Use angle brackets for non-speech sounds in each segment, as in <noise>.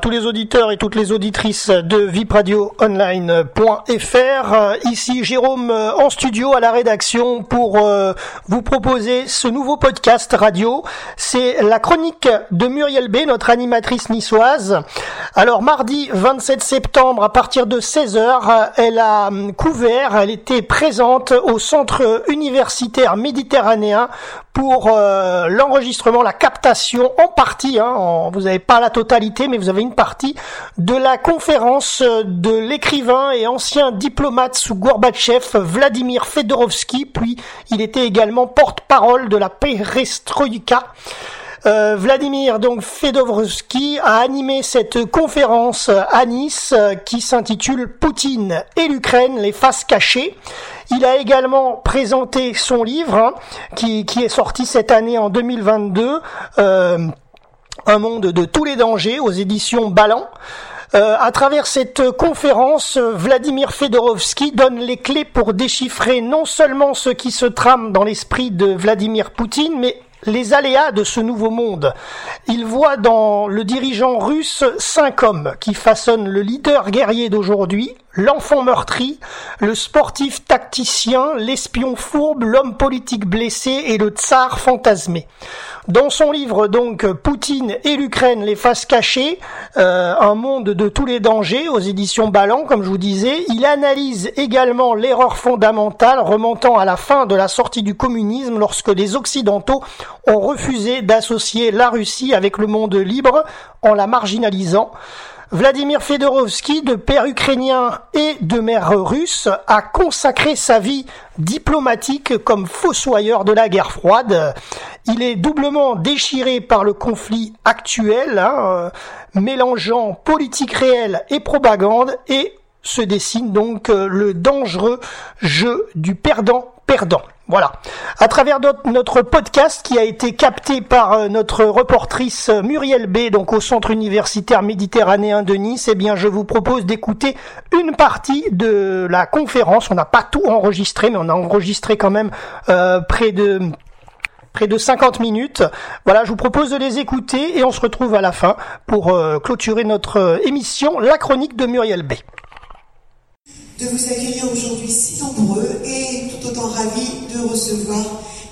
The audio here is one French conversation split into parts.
Tous les auditeurs et toutes les auditrices de vipradioonline.fr. Ici Jérôme euh, en studio à la rédaction pour euh, vous proposer ce nouveau podcast radio. C'est la chronique de Muriel B, notre animatrice niçoise. Alors mardi 27 septembre à partir de 16h, elle a hum, couvert, elle était présente au centre universitaire méditerranéen pour euh, l'enregistrement, la captation en partie, hein, vous n'avez pas la totalité, mais vous avez une partie de la conférence de l'écrivain et ancien diplomate sous Gorbatchev, Vladimir Fedorovski, puis il était également porte-parole de la perestroïka. Euh, Vladimir donc Fedorovski a animé cette conférence à Nice qui s'intitule Poutine et l'Ukraine, les faces cachées. Il a également présenté son livre hein, qui, qui, est sorti cette année en 2022, euh, Un monde de tous les dangers aux éditions Ballant. Euh, à travers cette conférence, Vladimir Fedorovski donne les clés pour déchiffrer non seulement ce qui se trame dans l'esprit de Vladimir Poutine, mais les aléas de ce nouveau monde. Il voit dans le dirigeant russe cinq hommes qui façonnent le leader guerrier d'aujourd'hui, l'enfant meurtri, le sportif tacticien, l'espion fourbe, l'homme politique blessé et le tsar fantasmé. Dans son livre donc Poutine et l'Ukraine, les faces cachées, euh, un monde de tous les dangers aux éditions Ballant, comme je vous disais, il analyse également l'erreur fondamentale remontant à la fin de la sortie du communisme lorsque les Occidentaux ont refusé d'associer la Russie avec le monde libre en la marginalisant. Vladimir Fedorovski, de père ukrainien et de mère russe, a consacré sa vie diplomatique comme fossoyeur de la guerre froide. Il est doublement déchiré par le conflit actuel, hein, mélangeant politique réelle et propagande, et se dessine donc euh, le dangereux jeu du perdant-perdant. Voilà. À travers notre podcast qui a été capté par euh, notre reportrice euh, Muriel B, donc au Centre universitaire méditerranéen de Nice, eh bien, je vous propose d'écouter une partie de la conférence. On n'a pas tout enregistré, mais on a enregistré quand même euh, près de près de 50 minutes. Voilà, je vous propose de les écouter et on se retrouve à la fin pour clôturer notre émission, la chronique de Muriel B de vous accueillir aujourd'hui si nombreux et tout autant ravi de recevoir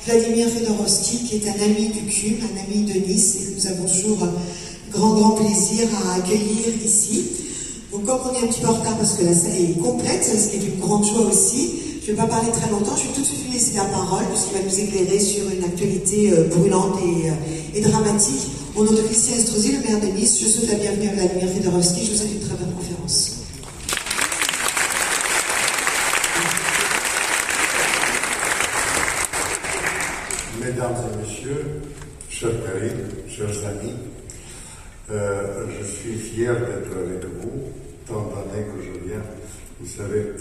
Vladimir Fedorovski, qui est un ami du CUM, un ami de Nice, et que nous avons toujours grand, grand plaisir à accueillir ici. Donc, comme on est un petit peu en retard parce que la salle est complète, ce qui est une grande joie aussi, je ne vais pas parler très longtemps, je vais tout de suite lui laisser la parole, puisqu'il va nous éclairer sur une actualité euh, brûlante et, euh, dramatique. Au nom de Christian Estrosi, le maire de Nice, je souhaite la bienvenue à Vladimir Fedorovski, je vous souhaite une très bonne conférence. Mesdames et messieurs, chers collègues, chers amis, euh, je suis fier d'être avec vous, tant d'années que je viens. Vous savez,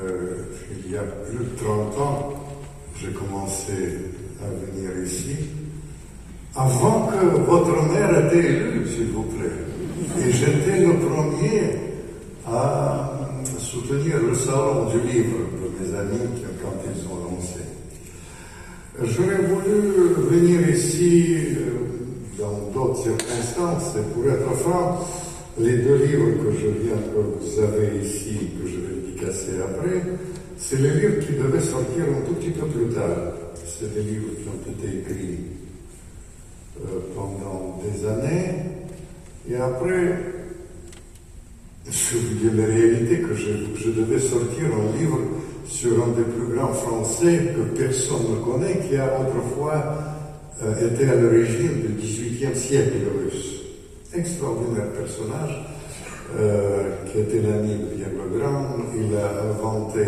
euh, il y a plus de 30 ans, j'ai commencé à venir ici, avant que votre mère ait été élue, s'il vous plaît. Et j'étais le premier à soutenir le salon du livre de mes amis quand ils ont lancé. J'aurais voulu venir ici euh, dans d'autres circonstances, et pour être franc, les deux livres que je viens, que vous avez ici, que je vais dédicacer après, c'est les livres qui devaient sortir un tout petit peu plus tard. C'est des livres qui ont été écrits euh, pendant des années, et après, je vous dis la réalité que je, je devais sortir un livre sur un des plus grands Français que personne ne connaît, qui a autrefois euh, été à l'origine du XVIIIe siècle russe. Extraordinaire personnage, euh, qui était l'ami de Pierre le Grand. Il a inventé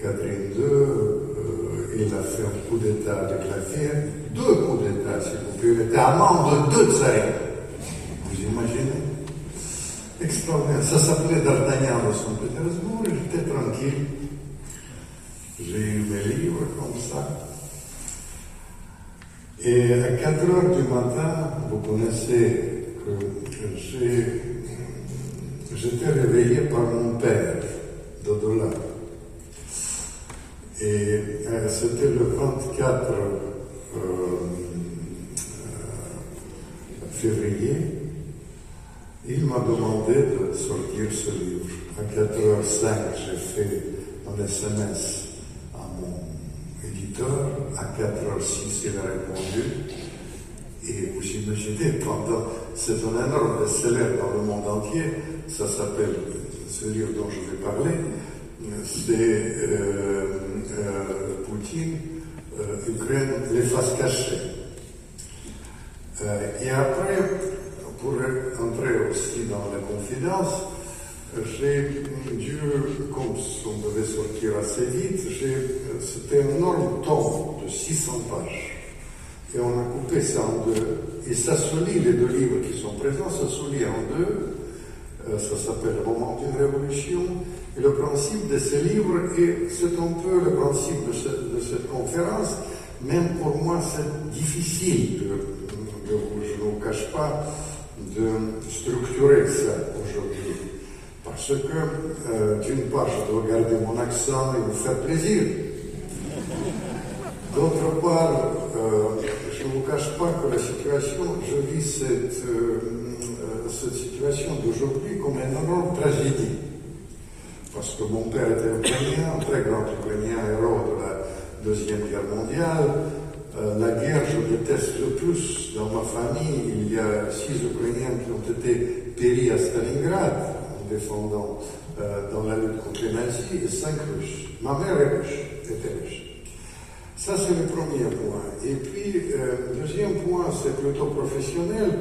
Catherine II, euh, il a fait un coup d'État la fille, deux coups d'État, s'il vous plaît. Il était amant de deux tsars. Vous imaginez? Extraordinaire. Ça s'appelait D'Artagnan de Saint-Pétersbourg, j'étais tranquille. J'ai eu mes livres comme ça. Et à 4 heures du matin, vous connaissez que j'étais réveillé par mon père, Dodola. Et euh, c'était le 24 euh, février. Il m'a demandé de sortir ce livre. À 4h05, j'ai fait un SMS à mon éditeur. À 4h06, il a répondu. Et vous c'est un énorme best-seller dans le monde entier. Ça s'appelle, ce livre dont je vais parler, c'est euh, euh, Poutine, euh, Ukraine, les faces cachées. et après, pour entrer aussi dans la confidence, j'ai dû, comme on devait sortir assez vite, c'était un énorme tome de 600 pages. Et on a coupé ça en deux. Et lit, les deux livres qui sont présents, lit en deux. Euh, ça s'appelle Roman d'une révolution. Et le principe de ces livres, et c'est un peu le principe de, cette conférence, même pour moi c'est difficile, je ne vous cache pas, de structurer ça aujourd'hui. Parce que, euh, d'une part, je dois garder mon accent et vous faire plaisir. D'autre part, euh, je ne vous cache pas que la situation, je vis cette, euh, cette situation d'aujourd'hui comme une énorme tragédie. Parce que mon père était ukrainien, un très grand ukrainien, héros de la Deuxième Guerre mondiale. Euh, la guerre, je déteste le plus. Dans ma famille, il y a six Ukrainiens qui ont été péris à Stalingrad en défendant euh, dans la lutte contre les nazis et cinq Russes. Ma mère est russe, était russe. Ça, c'est le premier point. Et puis, euh, deuxième point, c'est plutôt professionnel.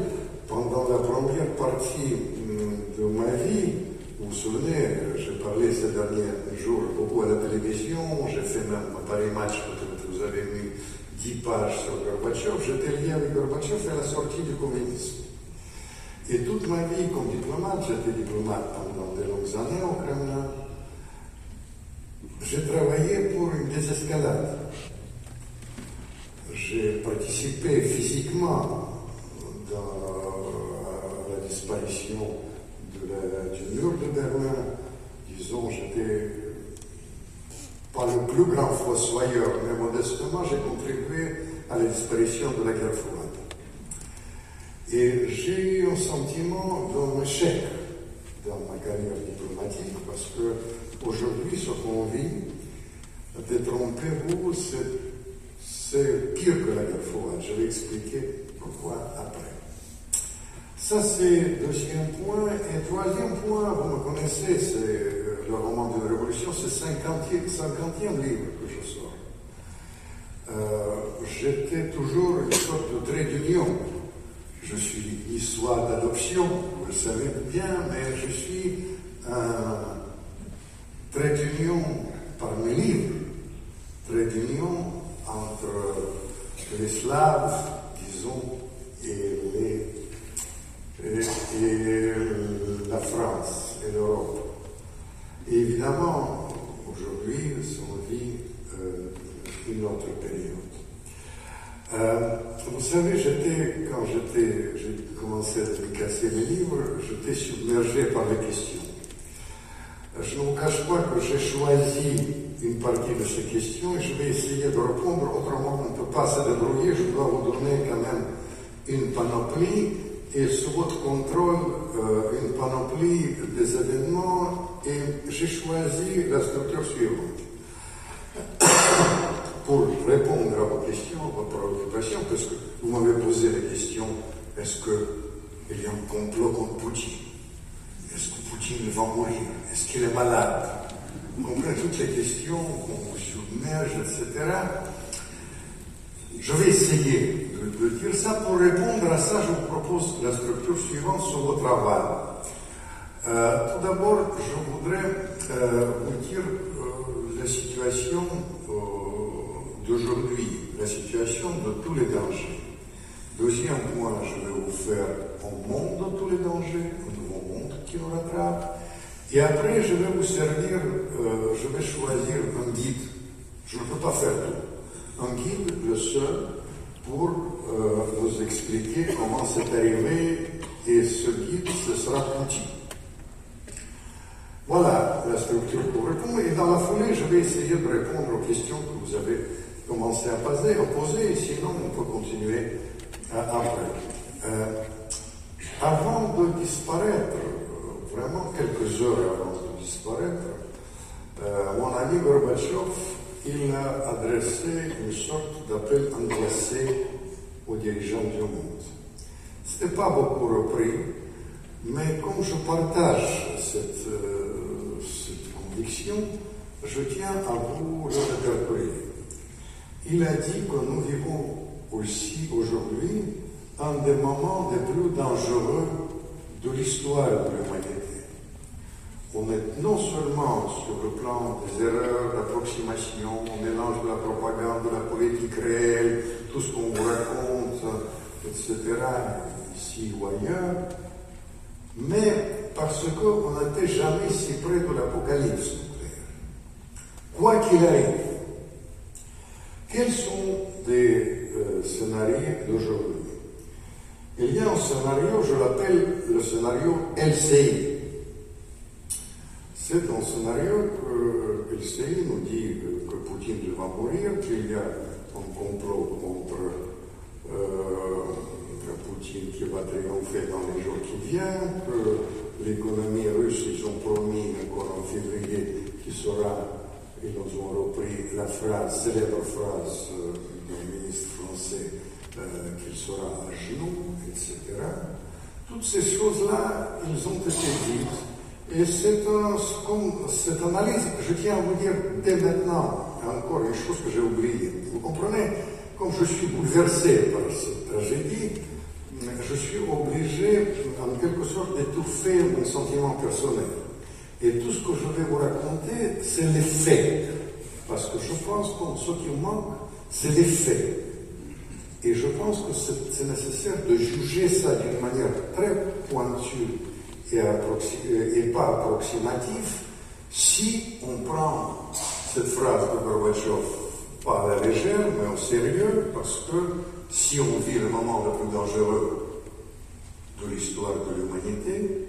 Pendant la première partie hum, de ma vie, vous vous souvenez, j'ai parlé ces derniers jours beaucoup à la télévision, j'ai fait même Paris Match, peut-être vous avez vu 10 pages sur Gorbatchev, j'étais lié avec Gorbatchev à la sortie du communisme. Et toute ma vie comme diplomate, j'étais diplomate pendant de longues années au Kremlin, j'ai travaillé pour une désescalade j'ai participé physiquement dans la disparition du mur de Berlin. Disons, j'étais pas le plus grand fossoyeur, mais modestement, j'ai contribué à la disparition de la guerre froide. Et j'ai eu un sentiment d'un échec dans ma carrière diplomatique, parce que aujourd'hui, ce qu'on vit, détrompez-vous, c'est c'est pire que la guerre froide. Je vais expliquer pourquoi après. Ça, c'est deuxième point. Et troisième point, vous me connaissez, c'est le roman de la Révolution, c'est 50e, 50e livre que je sors. Euh, j'étais toujours une sorte de trait d'union. Je suis histoire d'adoption, vous le savez bien, mais je suis un trait d'union par mes livres, trait d'union entre les Slaves, disons, et, la France et l'Europe. Et évidemment, aujourd'hui, on vit euh, une autre période. Euh, vous savez, quand j'ai commencé à casser mes livres, j'étais submergé par les questions. Je ne vous cache pas que j'ai choisi une partie de ces questions et je vais essayer de répondre. Autrement, on ne peut pas se débrouiller. Je dois vous donner quand même une panoplie et sous votre contrôle euh, une panoplie des événements et j'ai choisi la structure suivante. <coughs> Pour répondre à vos questions, à vos préoccupations, parce que vous m'avez posé la question, est-ce qu'il y a un complot contre Poutine? Est-ce que Poutine va mourir? Est-ce qu'il est malade? Comprenez toutes les questions qu'on submerge, etc. Je vais essayer de, dire ça. Pour répondre à ça, je vous propose la structure suivante sur votre travail. Euh, tout d'abord, je voudrais euh, vous dire euh, la situation d'aujourd'hui, la situation de tous les dangers. Deuxième point, je vais vous faire un monde de tous les dangers, un nouveau monde qui nous rattrape. Et après, je vais vous servir, euh, je vais choisir un guide. Je ne peux pas faire tout. Un guide, le seul, pour euh, vous expliquer comment c'est arrivé. Et ce guide, ce sera Poutine. Voilà la structure pour répondre. Et dans la foulée, je vais essayer de répondre aux questions que vous avez commencé à poser, à poser sinon on peut continuer euh, après. avant de disparaître, vraiment quelques heures avant de disparaître, mon ami Gorbatchev, il a adressé une sorte d'appel angoissé aux dirigeants du monde. Ce n'était pas beaucoup repris, mais comme je partage cette, cette conviction, je tiens à vous le répertorier. Il a dit que nous vivons aussi aujourd'hui un des moments les plus dangereux de l'histoire de l'humanité. On est non seulement sur le plan des erreurs, d'approximation, on mélange de la propagande, de la politique réelle, tout ce qu'on vous raconte, etc., ici ou ailleurs, mais parce qu'on n'était jamais si près de l'apocalypse Quoi qu'il arrive, quels sont des euh, scénarios d'aujourd'hui? Il y a un scénario, je l'appelle le scénario LCI. C'est un scénario que LCI nous dit que, Poutine va mourir, qu'il y a un complot contre euh, Poutine qui va triompher dans les jours qui viennent, que l'économie russe, ils ont promis encore en février qu'il sera ils ont repris la phrase, célèbre phrase euh, du ministre français euh, qu'il sera à genoux, etc. Toutes ces choses-là, ils ont été dites. Et c'est un, cette analyse, je tiens à vous dire dès maintenant, encore une chose que j'ai oubliée. Vous comprenez, comme je suis bouleversé par cette tragédie, je suis obligé, en quelque sorte, d'étouffer mon sentiment personnel. Et tout ce que je vais vous raconter, c'est les faits. Parce que je pense que ce qui manque, c'est les faits. Et je pense que c'est nécessaire de juger ça d'une manière très pointue et, et, pas approximative si on prend cette phrase de Gorbachev pas à la légère, mais au sérieux, parce que si on vit le moment le plus dangereux de l'histoire de l'humanité,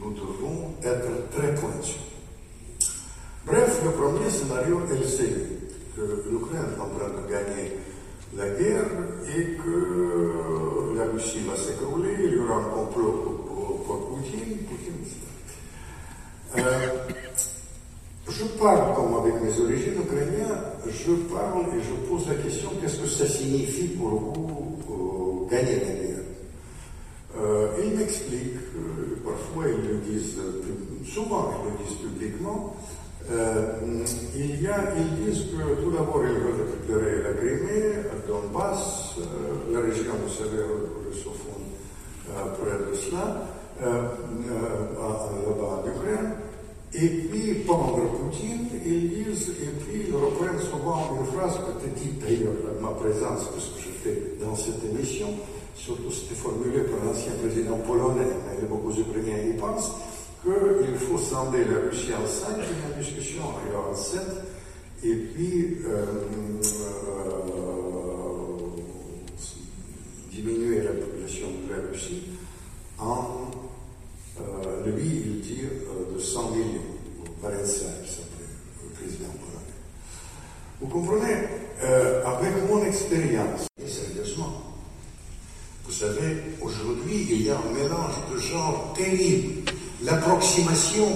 nous devons être très pointus. Bref, le premier scénario est sait que l'Ukraine est en train de gagner la guerre et que la Russie va s'écrouler, il y aura un complot pour, Poutine. Euh, je parle, comme avec mes origines ukrainiennes, je parle et je pose la question qu'est-ce que ça signifie pour vous euh, gagner la guerre? Euh, ils m'expliquent, parfois ils le disent, souvent ils le disent publiquement, euh, il y a, ils disent que tout d'abord ils veulent récupérer la Crimée, Donbass, euh, la région, vous savez, russophone près de cela, là-bas en Ukraine, et puis pendre Poutine, ils disent, et puis ils reprennent souvent une phrase que tu dis d'ailleurs ma présence, parce que je fais dans cette émission, surtout c'était formulé par l'ancien président polonais, mais beaucoup d'Ukrainiens y pensent, qu'il faut scinder la Russie en cinq, une discussion ailleurs en sept, et puis euh, diminuer la population de la Russie en, euh, lui, il dit de 100 millions, Valença, il s'appelait le président polonais. Vous comprenez, avec mon expérience, et sérieusement, vous savez, aujourd'hui, il y a un mélange de genres terrible. L'approximation,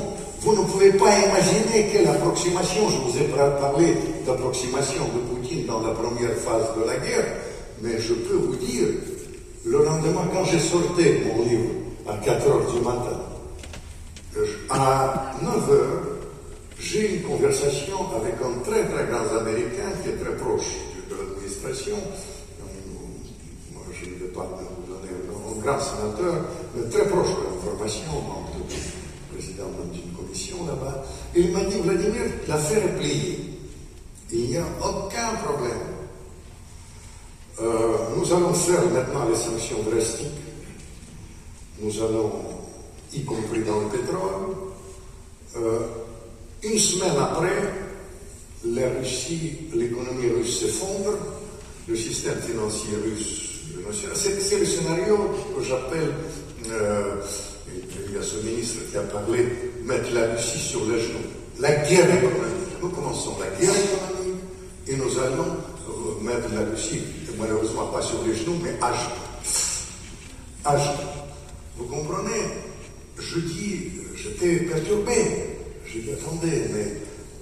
vous ne pouvez pas quelle approximation. Je vous ai parlé d'approximation de Poutine dans la première phase de la guerre, mais je peux vous dire, le lendemain, quand j'ai sorti mon livre à 4 heures du matin, à 9 heures, j'ai une conversation avec un très très grand Américain qui est très proche de l'administration, je ne vais pas vous donner un grand sénateur, mais très proche de l'information, président d'une commission là-bas. Il m'a dit, Vladimir, l'affaire est pliée. Il n'y a aucun problème. Euh, nous allons faire maintenant les sanctions drastiques. Nous allons, y compris dans le pétrole, euh, une semaine après, la Russie, l'économie russe s'effondre, le système financier russe c'est le scénario que j'appelle, euh, il y a ce ministre qui a parlé, mettre la Russie sur les genoux. La guerre économique. Nous commençons la guerre économique et nous allons euh, mettre la Russie, malheureusement pas sur les genoux, mais à genoux. Vous comprenez? Je dis, j'étais perturbé. Je dis, attendez, mais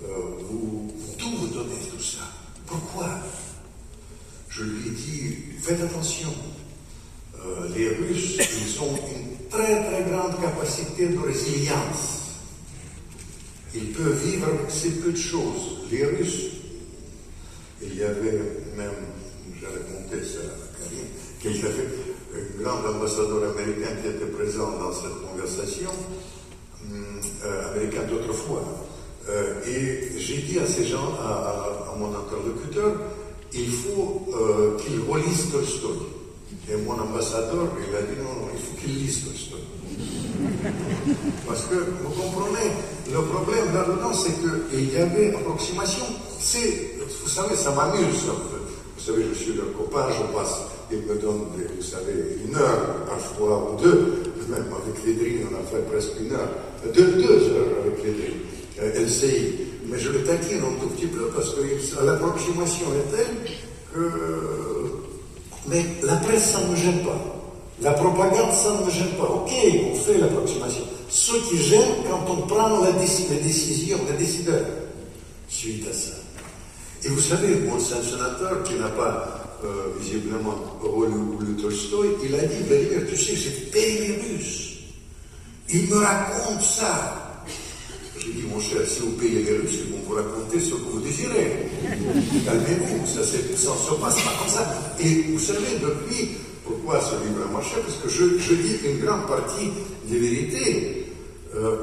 euh, vous, d'où vous donnez tout ça Pourquoi Je lui ai dit, faites attention. Euh, les Russes, ils ont une très très grande de résilience. Ils peuvent vivre ces peu de choses. Les Russes, il y avait même, j'ai raconté ça à Karine, qu'il y avait un grand ambassadeur américain qui était présent dans cette conversation, hum, euh, américain d'autrefois. Euh, et j'ai dit à ces gens, à, mon interlocuteur, il faut euh, qu'il relise Tolstoy. Et mon ambassadeur, il a dit non, non, il faut qu'il lise Tolstoy. Parce que, vous comprenez, le problème là-dedans, c'est qu'il y avait approximation. C'est, vous savez, ça m'amuse. Vous savez, je suis leur copain, je passe, il me donne, vous savez, une heure parfois ou deux. Même avec les drills, on a fait presque une heure. Deux, deux heures avec drills. Euh, LCI. Mais je le taquine un tout petit peu parce que l'approximation est telle que. Mais la presse, ça ne me gêne pas. La propagande, ça ne me gêne pas. Ok, on fait l'approximation. Ce qui gêne quand on prend la, décision, les décideurs, suite à ça. Et vous savez, mon sénateur qui n'a pas euh, visiblement relu Tolstoy, il a dit, Vladimir, tu sais, c'est Périmérus. Il me raconte ça. J'ai dit, mon cher, si vous payez les Russes, ils vont vous raconter ce que vous désirez. Calmez-vous, ça ne se passe pas comme ça. Et vous savez, depuis, pourquoi ce livre a marché Parce que je, dis une grande partie des vérités. Euh,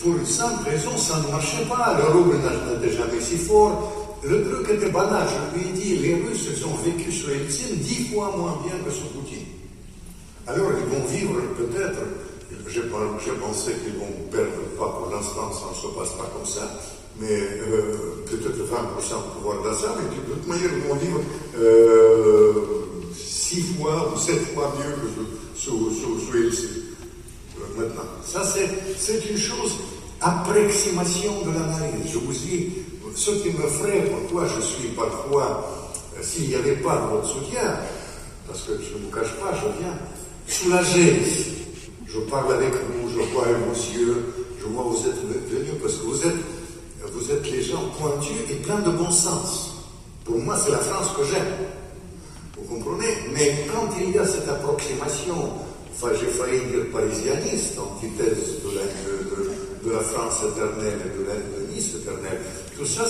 pour une simple raison, ça ne marchait pas. Le rouble n'était jamais si fort. Le truc était banal. Je lui ai dit, les Russes, ils ont vécu sur Eltsine dix fois moins bien que sur Poutine. Alors, ils vont vivre peut-être j'ai pensé qu'ils vont perdre, pas pour l'instant, ça ne se passe pas comme ça, mais euh, peut-être 20% de pouvoir d'achat, mais de toute manière, ils vont vivre euh, six fois ou sept fois mieux que sous, sous, sous euh, maintenant. Ça, c'est une chose, approximation de l'analyse. Je vous dis, ce qui me ferait, pourquoi je suis parfois, euh, s'il n'y avait pas votre soutien, parce que je ne vous cache pas, je viens soulager je parle avec vous, je vois vos yeux, je vois vous êtes venus parce que vous êtes, vous êtes les gens pointus et pleins de bon sens. Pour moi, c'est la France que j'aime. Vous comprenez Mais quand il y a cette approximation, enfin j'ai failli dire parisianiste, antithèse de la, de, la France éternelle et de, la, de Nice éternelle, tout ça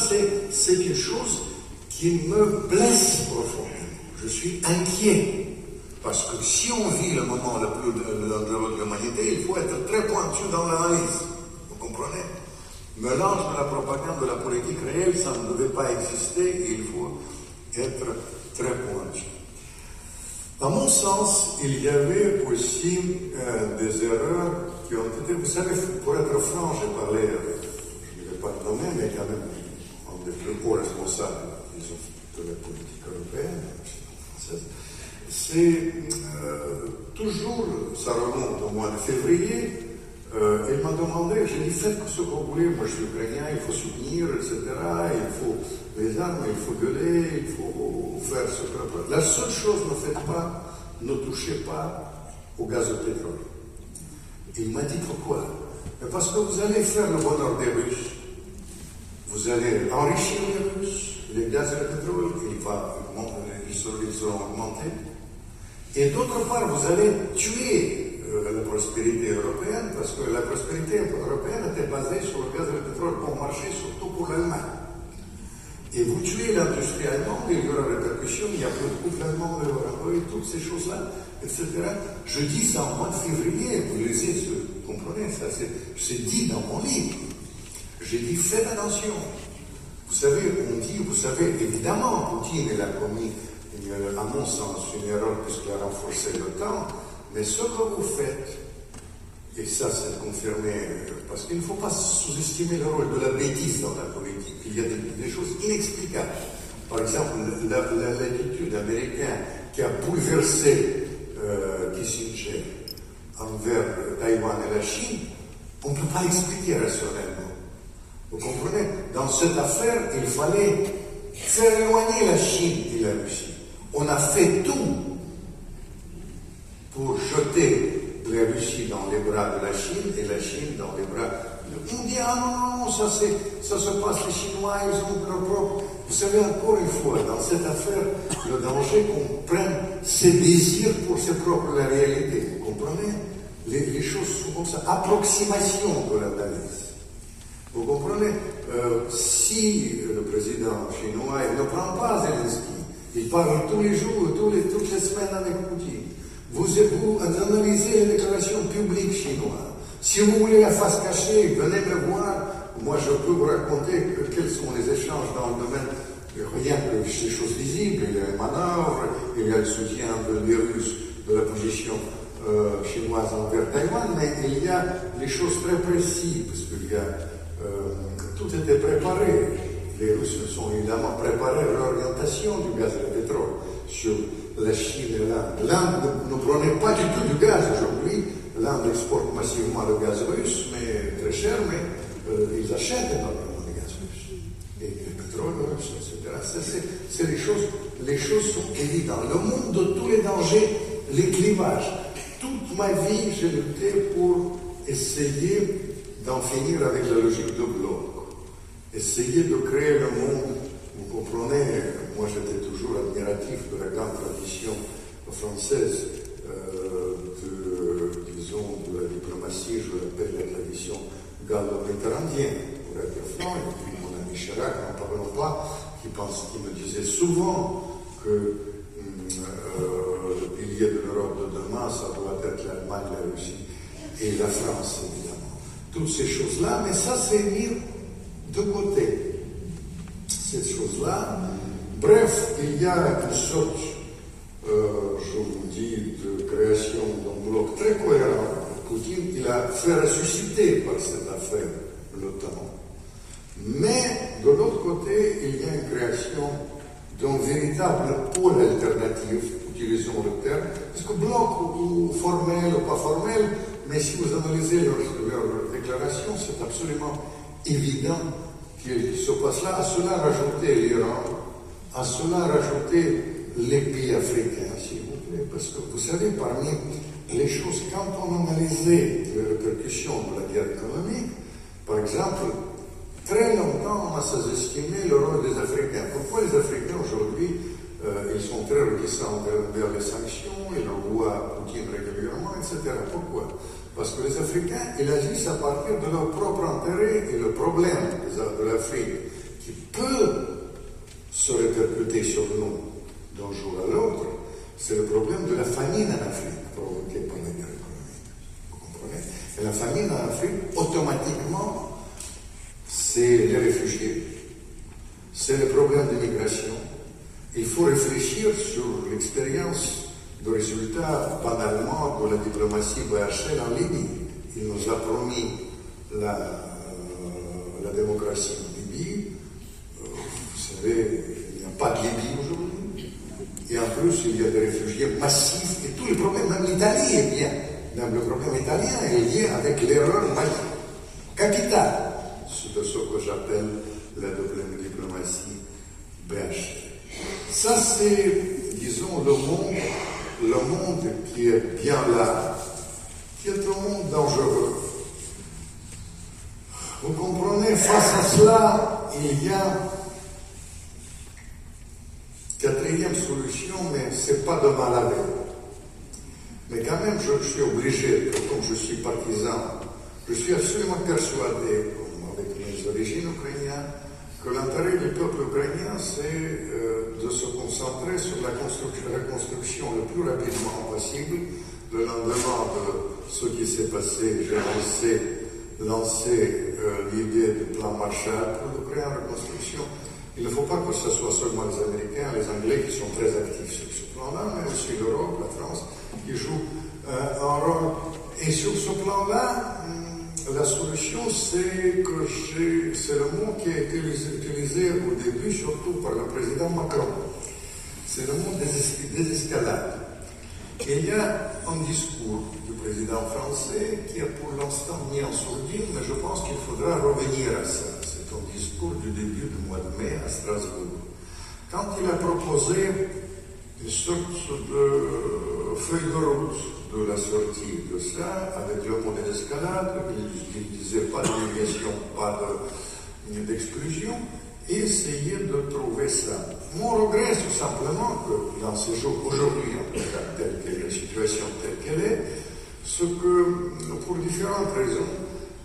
c'est une chose qui me blesse profondément. Je suis inquiet parce que si on vit le moment le plus de, l'humanité, il faut être très pointu dans l'analyse. Vous comprenez? Mélange de la propagande de la politique réelle, ça ne devait pas exister, il faut être très pointu. À mon sens, il y avait aussi euh, des erreurs qui ont été, vous savez, pour être franc, j'ai parlé, je ne vais pas le mais quand même, un des plus hauts responsables de la politique européenne, française, c'est euh, toujours, ça remonte au mois de février, euh, il m'a demandé, j'ai dit faites ce que vous voulez, moi je suis ukrainien, il faut soutenir, etc. Il faut les armes, il faut gueuler, il faut faire ce que. La seule chose, ne faites pas, ne touchez pas au gaz de pétrole. Il m'a dit pourquoi? Parce que vous allez faire le bonheur des Russes. Vous allez enrichir les Russes, les gaz et le pétrole, il va, ils seront augmentés. Et d'autre part, vous allez tuer prospérité européenne, parce que la prospérité européenne était basée sur le gaz et le pétrole bon marché, surtout pour l'Allemagne. Et vous tuez l'industrie allemande, il y aura répercussions, il y a plus de couple allemand et toutes ces choses-là, etc. Je dis ça en mois de février, vous lisez, vous comprenez, ça c'est dit dans mon livre. J'ai dit faites attention. Vous savez, on dit, vous savez, évidemment, Poutine, il a commis à mon sens, une erreur puisqu'il a renforcé temps, mais ce que vous faites, et ça c'est confirmé, parce qu'il ne faut pas sous-estimer le rôle de la bêtise dans la politique, il y a des, choses inexplicables. Par exemple, l'attitude américaine qui a bouleversé euh, Kissinger envers Taïwan et la Chine, on ne peut pas l'expliquer rationnellement. Vous comprenez? Dans cette affaire, il fallait faire éloigner la Chine et la Russie. On a fait tout pour jeter la Russie dans les bras de la Chine et la Chine dans les bras de... On dit, ah non, non, ça, ça se passe, les Chinois, ils ont leur propre... Vous savez, encore une fois, dans cette affaire, le danger qu'on prenne ses désirs pour ses propres la réalité. Vous comprenez? Les, choses sont comme ça, approximation de l'analyse. Vous comprenez? Euh, Si le président chinois ne prend pas Zelensky, il parle tous les jours, tous les, toutes les semaines avec Poutine, vous, analysez les déclarations publiques chinoises. Si vous voulez la face cachée, venez me voir. Moi, je peux vous raconter quels sont les échanges dans le domaine rien que ces choses visibles. Il y a les manœuvres, il y a le soutien des Russes de la position euh, chinoise envers Taïwan, mais il y a des choses très précises, parce que y a, euh, tout était préparé. Les Russes sont évidemment préparés à l'orientation du gaz et du pétrole sur la Chine et l'Inde. L'Inde ne, prenait pas du tout du gaz aujourd'hui. L'Inde exporte massivement le gaz russe, mais très cher, mais euh, ils achètent énormément de gaz russe. Et le pétrole russe, etc. C'est les choses, les choses sont évidentes. Le monde de tous les dangers, les clivages. Toute ma vie, j'ai lutté pour essayer d'en finir avec la logique de bloc. Essayer de créer le monde, vous comprenez, moi j'étais toujours admiratif de la grande tradition française euh, de, disons, de la diplomatie, je l'appelle la tradition gallo-méditerranéenne, pour être franc, et puis mon ami Chirac, n'en parlons pas, qui, me disait souvent que euh, le pilier de l'Europe de demain, ça doit être l'Allemagne, la Russie et la France, évidemment. Toutes ces choses-là, mais ça, c'est mis de côté. Ces choses-là, Bref, il y a une sorte, euh, je vous dis, de création d'un bloc très cohérent. Poutine, il a fait ressusciter par cette affaire l'OTAN. Mais de l'autre côté, il y a une création d'un véritable pôle alternatif, utilisons le terme, parce que bloc ou formel ou pas formel, mais si vous analysez leurs leur déclarations, c'est absolument évident qu'il se passe là. À cela, rajouter l'Iran, à cela, rajouter les pays africains, s'il vous plaît, parce que vous savez, parmi les choses, quand on analysait les répercussions de la guerre économique, par exemple, très longtemps, on a sous-estimé le rôle des Africains. Pourquoi les Africains aujourd'hui, euh, ils sont très réticents vers, les sanctions, ils envoient Poutine régulièrement, etc. Pourquoi? Parce que les Africains, ils agissent à partir de leur propre intérêt et le problème de l'Afrique, qui peut se répercuter sur nous d'un jour à l'autre, c'est le problème de la famine en Afrique provoquée par la guerre économique. Vous comprenez? Et la famine en Afrique, automatiquement, c'est les réfugiés, c'est le problème d'immigration. Il faut réfléchir sur l'expérience de résultat banalement de la diplomatie BHL en Libye. Il nous a promis la, euh, la démocratie il n'y a pas de Libye aujourd'hui. Et en plus, il y a des réfugiés massifs et tous les problèmes, même l'Italie est bien. Même le problème italien est lié avec l'erreur capitale. C'est ce que j'appelle la double diplomatie belge. Ça, c'est, disons, le monde, le monde qui est bien là, qui est un monde dangereux. Vous comprenez, face à cela, il y a Quatrième solution, mais ce n'est pas de mal Mais quand même, je, suis obligé, comme je suis partisan, je suis absolument persuadé, comme avec mes origines ukrainiennes, que l'intérêt du peuple ukrainien, c'est euh, de se concentrer sur la construction, la construction le plus rapidement possible. Le lendemain de ce qui s'est passé, j'ai lancé, euh, l'idée du plan Marshall pour l'Ukraine, reconstruction il ne faut pas que ce soit seulement les Américains, les Anglais qui sont très actifs sur ce plan-là, mais aussi l'Europe, la France, qui jouent euh, un rôle. Et sur ce plan-là, hum, la solution, c'est que c'est le mot qui a été utilisé au début, surtout par le président Macron. C'est le mot des escalades. Et il y a un discours du président français qui a pour l'instant mis en sourdine, mais je pense qu'il faudra revenir à ça du début du mois de mai à Strasbourg, quand il a proposé une sorte de feuille de route de la sortie de ça, avec le mot d'escalade, il disait pas d'émigration, pas d'exclusion, et essayer de trouver ça. Mon regret, tout simplement, que dans ces jours, aujourd'hui, en tout cas, telle qu'est la situation telle qu'elle est, ce que, pour différentes raisons,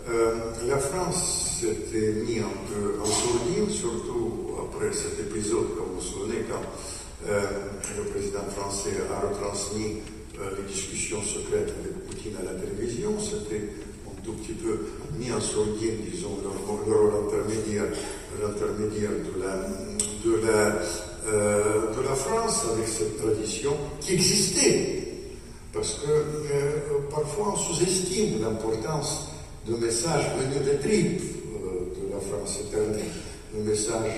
euh, la France s'était mise un peu en sourdine, surtout après cet épisode, comme vous vous souvenez, quand euh, le président français a retransmis euh, les discussions secrètes avec Poutine à la télévision. C'était un tout petit peu mis en sourdine, disons, le, rôle intermédiaire, de la France avec cette tradition qui existait. Parce que parfois on sous-estime l'importance de messages venus des tripes de la France éternelle, le message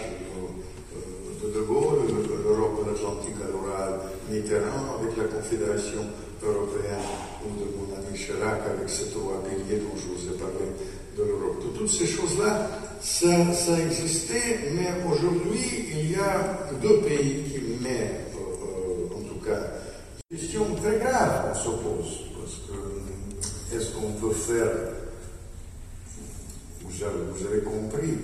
de Gaulle, l'Europe de l'Atlantique à l'oral Mitterrand, avec la Confédération européenne, ou de mon ami Chirac, avec cette roi pilier dont je vous ai parlé de l'Europe. Toutes ces choses-là, ça, ça, existait, mais aujourd'hui, il y a deux pays qui mettent, euh, en tout cas, une question très grave, on se pose, parce que est-ce qu'on peut faire, vous avez, compris,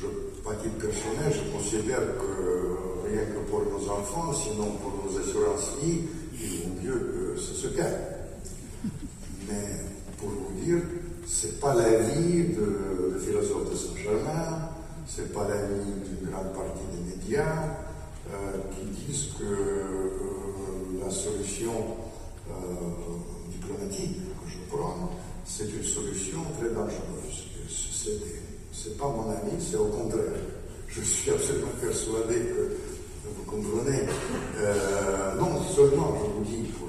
je à titre personnel, je considère que rien que pour nos enfants, sinon pour nos assurances vie, il vaut mieux que ça se calme. Mais pour vous dire, c'est pas la vie de, philosophe de Saint-Germain, c'est pas la vie d'une grande partie des médias euh, qui disent que euh, la solution euh, diplomatique que je prends, c'est une solution très dangereuse. C'est c'est pas mon avis, c'est au contraire. Je suis absolument persuadé que, vous comprenez, euh, non seulement, je vous dis, pour,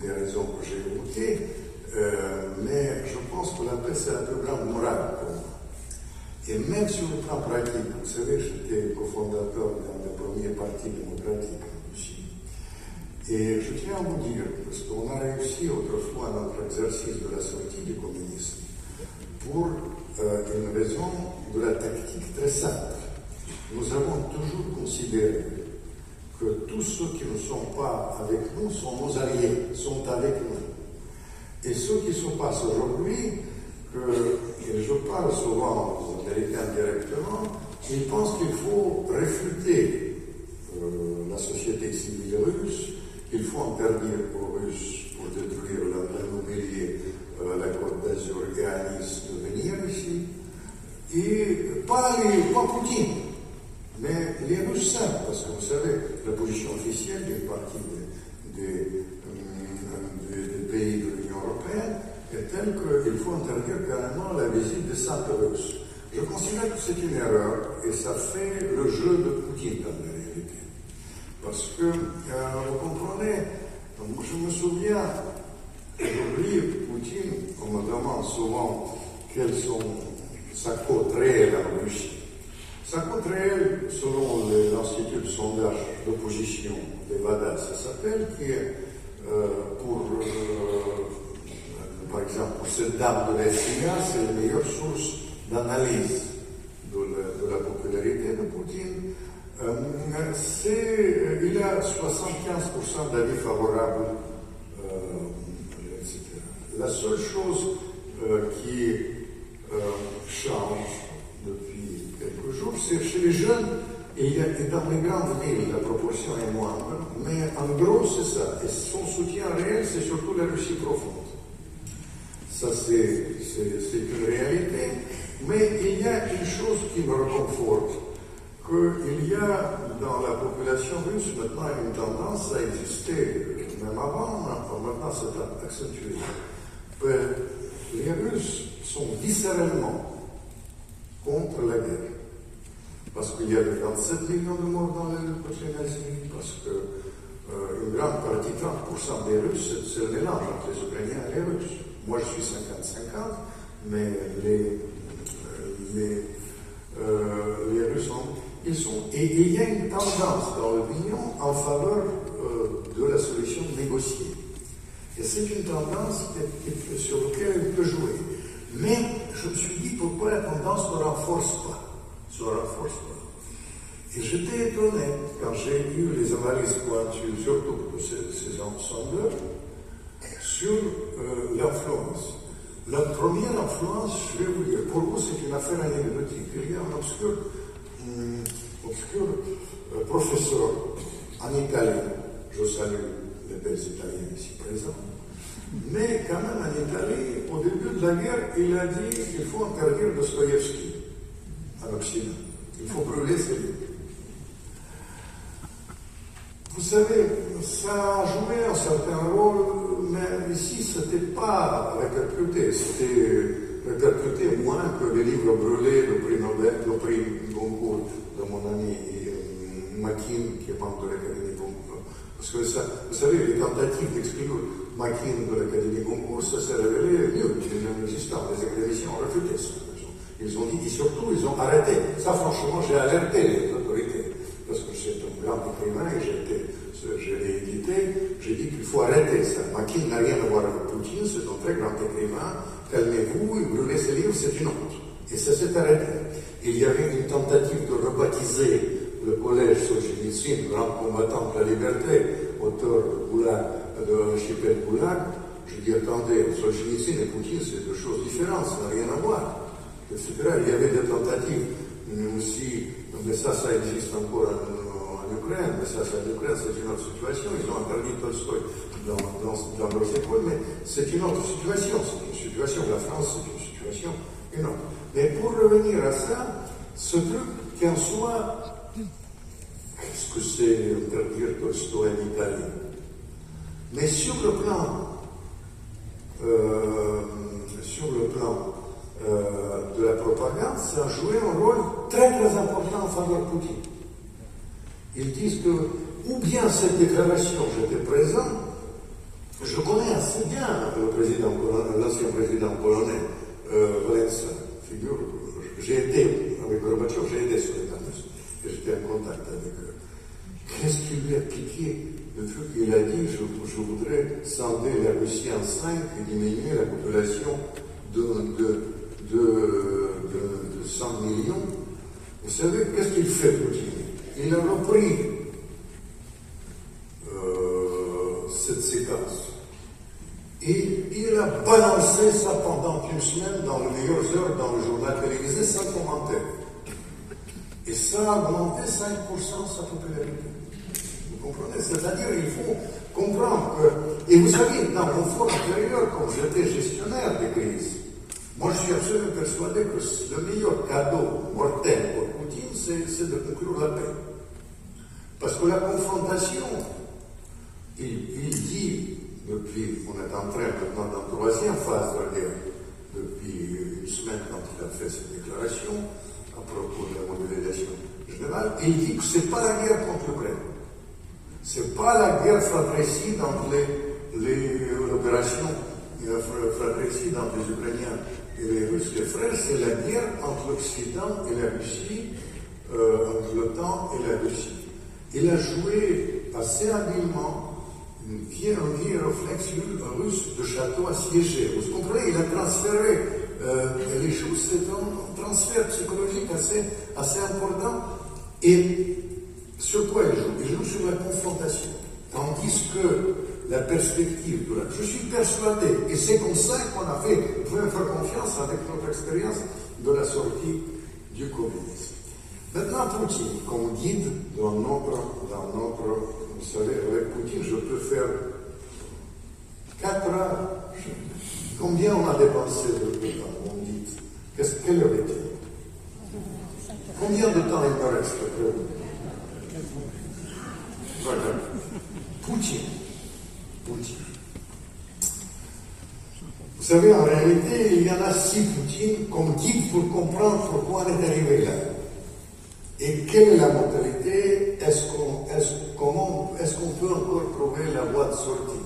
des, raisons que j'ai évoquées, euh, mais je pense que la paix, c'est un peu grande morale pour moi. Et même sur le plan pratique, vous savez, j'étais cofondateur d'un des premiers partis démocratiques en Russie. Et je tiens à vous dire, parce qu'on a réussi autrefois notre exercice de la sortie du communisme, pour euh, une raison de la tactique très simple. Nous avons toujours considéré que tous ceux qui ne sont pas avec nous sont nos alliés, sont avec nous. Et ce qui se passe aujourd'hui, que je parle souvent aux Américains directement, ils pensent qu'il faut réfuter euh, la société civile russe, qu'il faut interdire aux Russes pour détruire l'immobilier euh, la Côte d'Azur et à Nice de venir ici. Et pas, les, pas Poutine, mais les Russes parce que vous savez, la position officielle d'une partie des, euh, des, pays de l'Union européenne est telle qu'il faut interdire carrément la visite des simples Russes. Je considère que c'est une erreur et ça fait le jeu de Poutine dans la réalité. Parce que, euh, vous comprenez, je me souviens Aujourd'hui, Poutine, on me demande souvent quelles sont sa cote réelle en Russie. Sa cote réelle, selon l'Institut de sondage d'opposition d'Evada, ça s'appelle, qui est euh, pour, euh, par exemple, pour cette dame de la c'est la meilleure source d'analyse de, la popularité de Poutine. Euh, il a 75% d'avis favorables la seule chose euh, qui euh, change depuis quelques jours, c'est chez les jeunes, et, dans les grandes villes, la proportion est moindre, mais en gros, c'est ça. Et son soutien réel, c'est surtout la Russie profonde. Ça, c'est une réalité. Mais il y a une chose qui me réconforte, qu'il y a dans la population russe maintenant une tendance à exister, même avant, maintenant c'est accentué, les Russes sont viscéralement contre la guerre. Parce qu'il y a 27 millions de morts dans le nazie, parce que euh, une grande partie, 30% des Russes, c'est le mélange entre les Ukrainiens et les Russes. Moi, je suis 50-50, mais les, euh, les, euh, les Russes ils sont. Et, il y a une tendance dans l'opinion en faveur de la solution négociée. Et c'est une tendance sur laquelle elle peut jouer. Mais je me suis dit pourquoi la tendance ne renforce pas? Se renforce pas. Et j'étais étonné quand j'ai lu les analyses pointues, surtout, sont deux, sur euh, l'influence. La première influence, je vais vous dire, pour vous c'est une affaire anecdotique. Il y a un obscur, hum, euh, professeur en Italie, je salue les belles Italiens ici présents, mais quand même en Italie, au début de la guerre, il a dit qu'il faut interdire Dostoïevski en Occident. Il faut brûler ses livres. Vous savez, ça a joué un certain rôle, mais ici, ce n'était pas répercuté. C'était répercuté moins que les livres brûlés, le prix Nobel, le prix Goncourt de mon ami euh, Makin, qui est membre de l'Académie Goncourt. Parce que ça, vous savez, les tentatives d'exclure Makin de l'Académie Goncourt, ça s'est révélé mieux inexistant. Les académiciens ont refuté ça. Ils ont dit, et surtout, ils ont arrêté. Ça, franchement, j'ai alerté les autorités parce que c'est un grand écrivain et je l'ai édité, j'ai dit qu'il faut arrêter ça. Makin n'a rien à voir avec Poutine, c'est un très grand écrivain, calmez-vous, et brûler ses livres, c'est une honte. Et ça s'est arrêté. Il y avait une tentative de rebaptiser le collège Solzhenitsyn, grand combattant de la liberté, auteur de Goulag, de l'archipel Goulag. Je dis, attendez, Solzhenitsyn et Poutine, c'est deux choses différentes, ça n'a rien à voir. Etc. Il y avait des tentatives aussi mais ça, ça existe encore en, Ukraine, mais ça, ça en Ukraine, c'est une autre situation. Ils ont interdit Tolstoy dans, dans, dans leurs écoles, mais c'est une autre situation. C'est une situation, la France, c'est une situation énorme. Mais pour revenir à ça, ce truc qu'en soit, qu'est-ce que c'est interdire Tolstoy en Italie Mais sur le plan, euh, sur le plan euh, de la propagande, ça a joué un rôle très très important en faveur de Poutine. Ils disent que, ou bien cette déclaration, j'étais présent, je connais assez bien le président, l'ancien président polonais, euh, Valensa, figure, j'ai été, avec Gorbachev, j'ai aidé sur les et j'étais en contact avec. Qu'est-ce qui lui a piqué le truc qu'il a dit, je, voudrais scinder la Russie en cinq et diminuer la population de, de de, de, 100 millions, vous savez, qu'est-ce qu'il fait, Poutine? Il a repris euh, cette séquence. Et il a balancé ça pendant une semaine dans les meilleures heures dans le journal télévisé sans commentaire. Et ça a augmenté 5% sa popularité. Comprenez C'est-à-dire il faut comprendre que... Et vous savez, dans mon fort intérieur, quand j'étais gestionnaire des crises, moi, je suis absolument persuadé que le meilleur cadeau mortel pour Poutine, c'est de conclure la paix. Parce que la confrontation, il, dit, depuis, on est en train maintenant dans la troisième phase de la guerre, depuis une semaine quand il a fait cette déclaration à propos de la mobilisation générale, il dit que ce n'est pas la guerre contre l'Ukraine. Ce n'est pas la guerre fratricide entre l'opération fratricide entre les Ukrainiens et les Russes, les frères, c'est la guerre entre l'Occident et la Russie, euh, entre l'OTAN et la Russie. Il a joué assez habilement une vieille, un vieil réflexe russe de château assiégé. Vous comprenez Il a transféré euh, les choses, c'est un transfert psychologique assez, assez important. Et sur quoi il joue Il joue sur la confrontation. Tandis que la perspective de la... Je suis persuadé, et c'est comme ça qu'on a fait, vous pouvez me faire confiance avec notre expérience de la sortie du communisme. Maintenant, Poutine, comme guide dans notre, dans notre, vous savez, avec Poutine, je peux faire quatre heures. Combien on a dépensé de temps, mon guide Qu'est-ce qu'elle aurait été Combien de temps il me reste Voilà. Poutine. Poutine. Vous savez, en réalité, il y en a six Poutine comme guide pour comprendre pourquoi on est arrivé là. Et quelle est la mentalité? Est-ce qu'on est est-ce qu'on peut encore trouver la voie de sortie?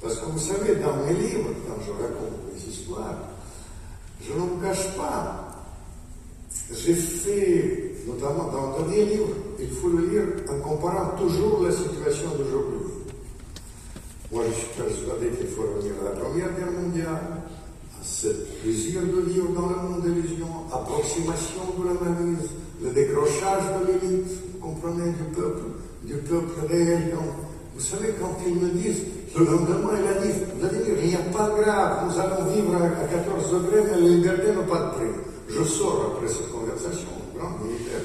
Parce que vous savez, dans mes livres, quand je raconte mes histoires, je ne me cache pas. J'ai fait, notamment dans le dernier livre, il faut le lire en comparant toujours la situation d'aujourd'hui. Moi, je suis persuadé qu'il faut revenir à la Première Guerre mondiale, à ce plaisir de vivre dans le monde d'illusion, approximation de l'analyse, le décrochage de l'élite, vous comprenez, du peuple, du peuple réel, Vous savez, quand ils me disent, le lendemain, il a dit, Vladimir, il n'y a pas de grave, nous allons vivre à 14 degrés, mais la liberté n'a pas de prix. Je sors après cette conversation, militaire,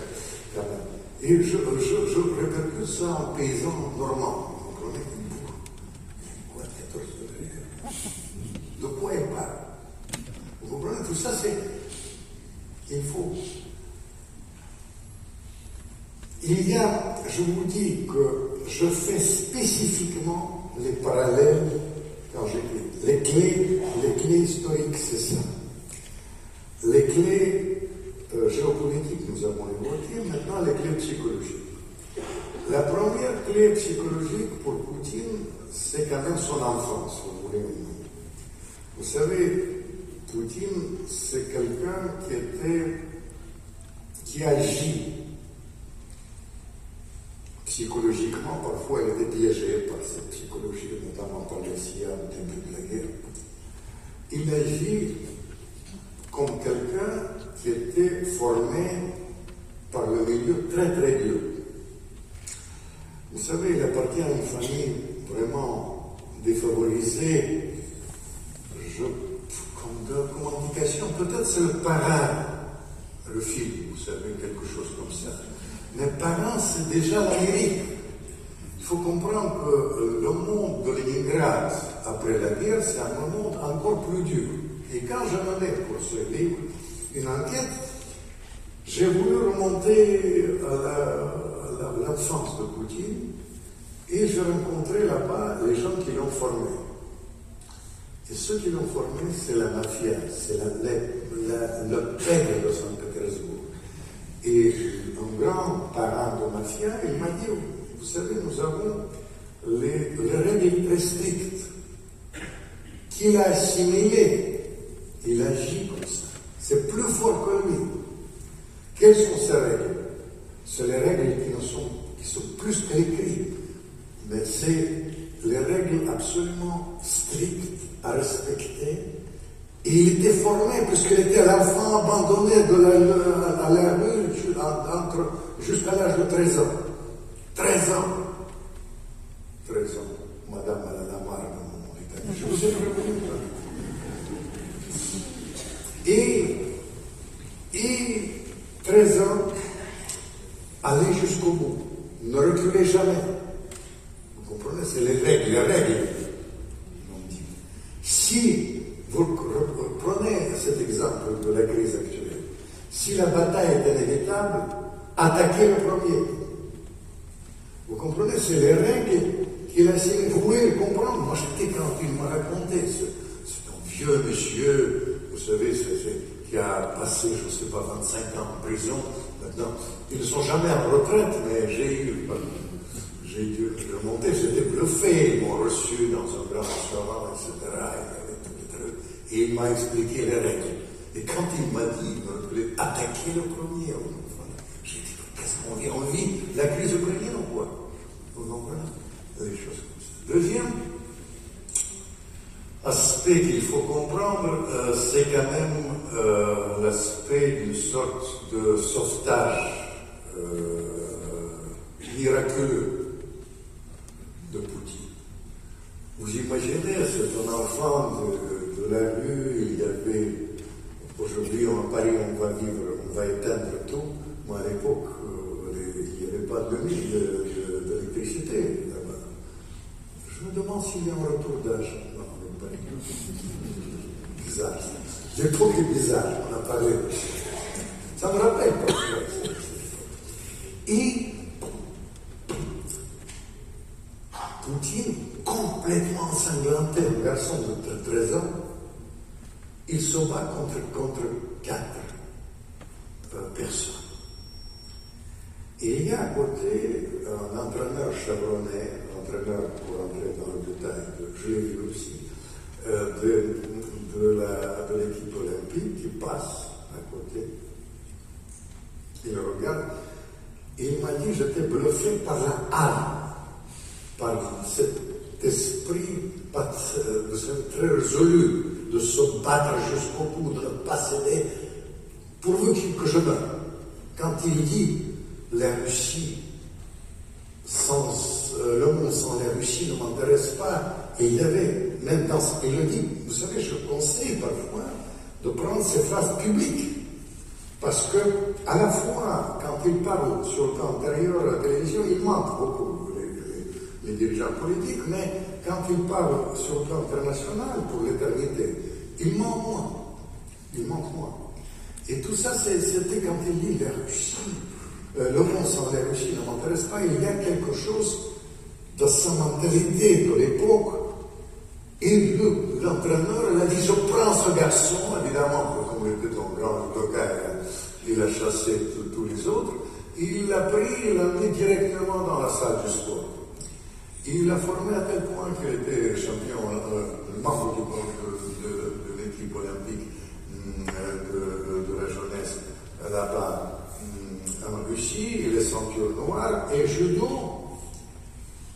et je, je, je répercute ça en paysan normand. Vous comprenez? Quoi, 14 degrés? De quoi il parle? Vous comprenez? Tout ça, c'est. Il faut. Il y a, je vous dis que je fais spécifiquement les parallèles quand j'écris. Les clés, les clés historiques, c'est ça. Les clés euh, géopolitiques, nous avons évoqué, maintenant les clés psychologiques. La première clé psychologique pour Poutine, c'est quand même son enfance, vous voulez Vous savez, Poutine, c'est quelqu'un qui était, qui agit psychologiquement, parfois il était piégé par cette psychologie, notamment par les CIA au début de la guerre. Il agit qui était formé par le milieu très très dur. Vous savez, il appartient à une famille vraiment défavorisée. Comme, indication, peut-être c'est le parrain, le film, vous savez, quelque chose comme ça. Mais parents, c'est déjà l'Amérique. Il faut comprendre que le monde de Leningrad, après la guerre, c'est un monde encore plus dur. Et quand je menais pour ce livre une enquête, j'ai voulu remonter à l'enfance de Poutine et j'ai rencontré là-bas les gens qui l'ont formé. Et ceux qui l'ont formé, c'est la mafia, c'est le père de Saint-Pétersbourg. Et un grand parent de mafia, il m'a dit, vous savez, nous avons les, règles très strictes qu'il a assimilées. Il agit comme ça. C'est plus fort que lui. Quelles sont ces règles C'est les règles qui, sont, qui sont plus qu'écrites, mais c'est les règles absolument strictes à respecter et il était formé, puisqu'il était l'enfant abandonné de à la rue jusqu'à l'âge de 13 ans. 13 ans. 13 ans. Madame Aladamar, je vous ai prévenu. Et, et 13 ans, aller jusqu'au bout. Ne reculez jamais. Vous comprenez, c'est les règles, les règles. Si vous prenez cet exemple de la crise actuelle. Si la bataille est inévitable, attaquez le premier. Vous comprenez, c'est les règles qu'il a essayé. Vous pouvez le comprendre. Moi, j'étais quand il m'a raconté, c'est un vieux monsieur, vous savez, qui a passé, je ne sais pas, 25 ans en prison. Maintenant, ils ne sont jamais en retraite, mais j'ai eu, j'ai dû remonter, j'étais bluffé. Ils m'ont reçu dans un grand restaurant, etc. Et il m'a expliqué les règles. Et quand il m'a dit, il voulait attaquer le premier, j'ai dit, qu'est-ce qu'on vit On vit la crise ukrainienne ou quoi Vous comprenez Des choses comme ça. Deuxième aspect qu'il faut comprendre, euh, c'est quand même euh, l'aspect d'une sorte de sauvetage euh, miraculeux de Poutine. Vous imaginez, c'est un enfant de de la rue, il y avait, aujourd'hui en Paris on va vivre, on va éteindre tout, moi à l'époque euh, il n'y avait pas de limite d'électricité là-bas. Je me demande s'il y a un retour d'âge. Non, pas Bizarre. L'époque est bizarre, on a parlé. Ça me rappelle pas. Et Poutine, complètement ensanglanté, un garçon de 13 ans, il se bat contre, contre quatre euh, personnes. Et il y a à côté un entraîneur chevronné, entraîneur pour entrer dans le détail, je l'ai vu aussi, euh, de, de l'équipe olympique qui passe à côté. Il regarde et il m'a dit J'étais bluffé par la haine, par cet esprit euh, très résolu de se battre jusqu'au bout, de ne pas céder, pourvu que je meure. Quand il dit la Russie sans, euh, euh, l'homme sans la Russie ne m'intéresse pas. Et il avait, même dans ce qu'il le dit, vous savez, je conseille parfois de prendre ces phrases publiques. Parce que, à la fois, quand il parle sur le plan intérieur à la télévision, il manque beaucoup, les, dirigeants politiques, mais quand il parle sur le plan international pour l'éternité, il manque moins. Il manque moins. Et tout ça, c'était quand il dit la Russie. Euh, le monde sans la Russie ne m'intéresse pas. Il y a quelque chose de sa mentalité de l'époque. Et l'entraîneur, il a dit, je prends ce garçon, tous les autres, il l'a pris, il l'a mis directement dans la salle du sport. Il l'a formé à tel point qu'il était champion, euh, membre de, de, l'équipe olympique euh, de, la jeunesse là-bas en Russie, il est ceinture noire, et judo,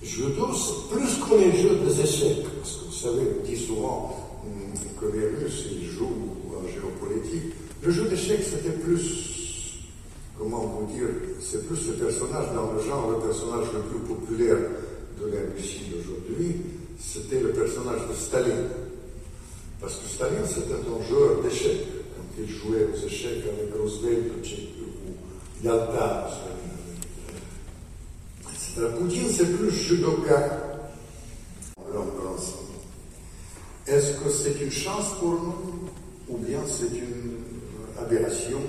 judo, plus que les jeux des échecs, parce que vous savez, on dit souvent que les Russes, ils jouent en géopolitique. Le jeu d'échecs, c'était plus, c'est plus le personnage dans le genre, le personnage le plus populaire de la Russie d'aujourd'hui, c'était le personnage de Staline. Parce que Staline, c'était un joueur d'échecs. Quand il jouait aux échecs avec Roosevelt ou Yalta. Poutine, c'est plus judoka. Est-ce que c'est une chance pour nous ou bien c'est une aberration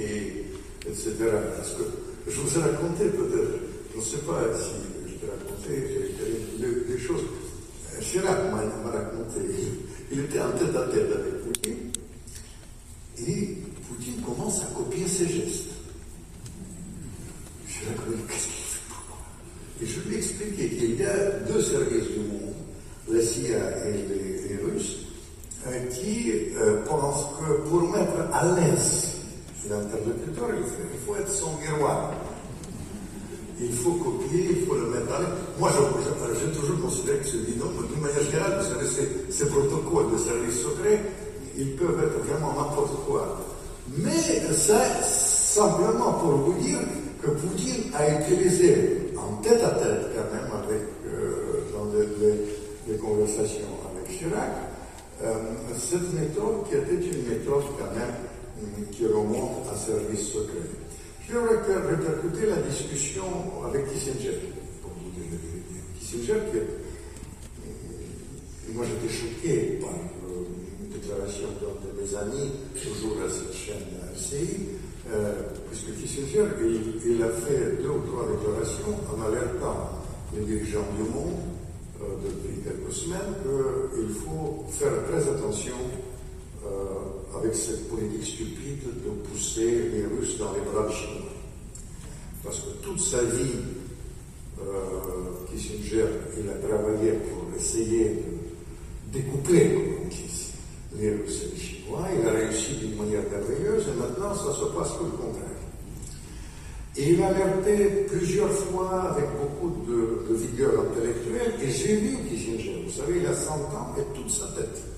et etc. Parce que je vous ai raconté peut-être, je ne sais pas si raconté des choses. Chirac m'a raconté, il était en tête à tête avec Poutine, et Poutine commence à copier ses gestes. Chirac me dit, qu'est-ce qu'il fait Et je lui ai expliqué qu'il y a deux services du monde, la CIA et les, Russes, euh, qui euh, pensent que pour mettre à l'aise l'interlocuteur, il faut être son miroir il faut copier, il faut le mettre en Moi, j'ai toujours considéré que bidon, mais d'une manière générale, vous savez, ces, ces protocoles de services secrets, ils peuvent être vraiment n'importe quoi. Mais ça, simplement pour vous dire que Poutine a utilisé en tête à tête quand même avec, euh, dans les, conversations avec Chirac, euh, cette méthode qui était une méthode quand même qui remonte à service secret. Je vais répercuter la discussion avec Kissinger, pour vous dire. Kissinger, qui est, moi j'étais choqué par euh, une déclaration d'un de mes amis, toujours à cette chaîne RCI, euh, puisque Kissinger, il, a fait deux ou trois déclarations en alertant les dirigeants du monde euh, depuis quelques semaines qu'il faut faire très attention avec cette politique stupide de pousser les Russes dans les bras chinois. Parce que toute sa vie, euh, Kissinger, il a travaillé pour essayer de découpler, comme on les Russes et les Chinois. Il a réussi d'une manière merveilleuse et maintenant ça se passe tout le contraire. Et il a alerté plusieurs fois avec beaucoup de, de vigueur intellectuelle et j'ai vu Kissinger, vous savez, il a 100 ans et toute sa tête.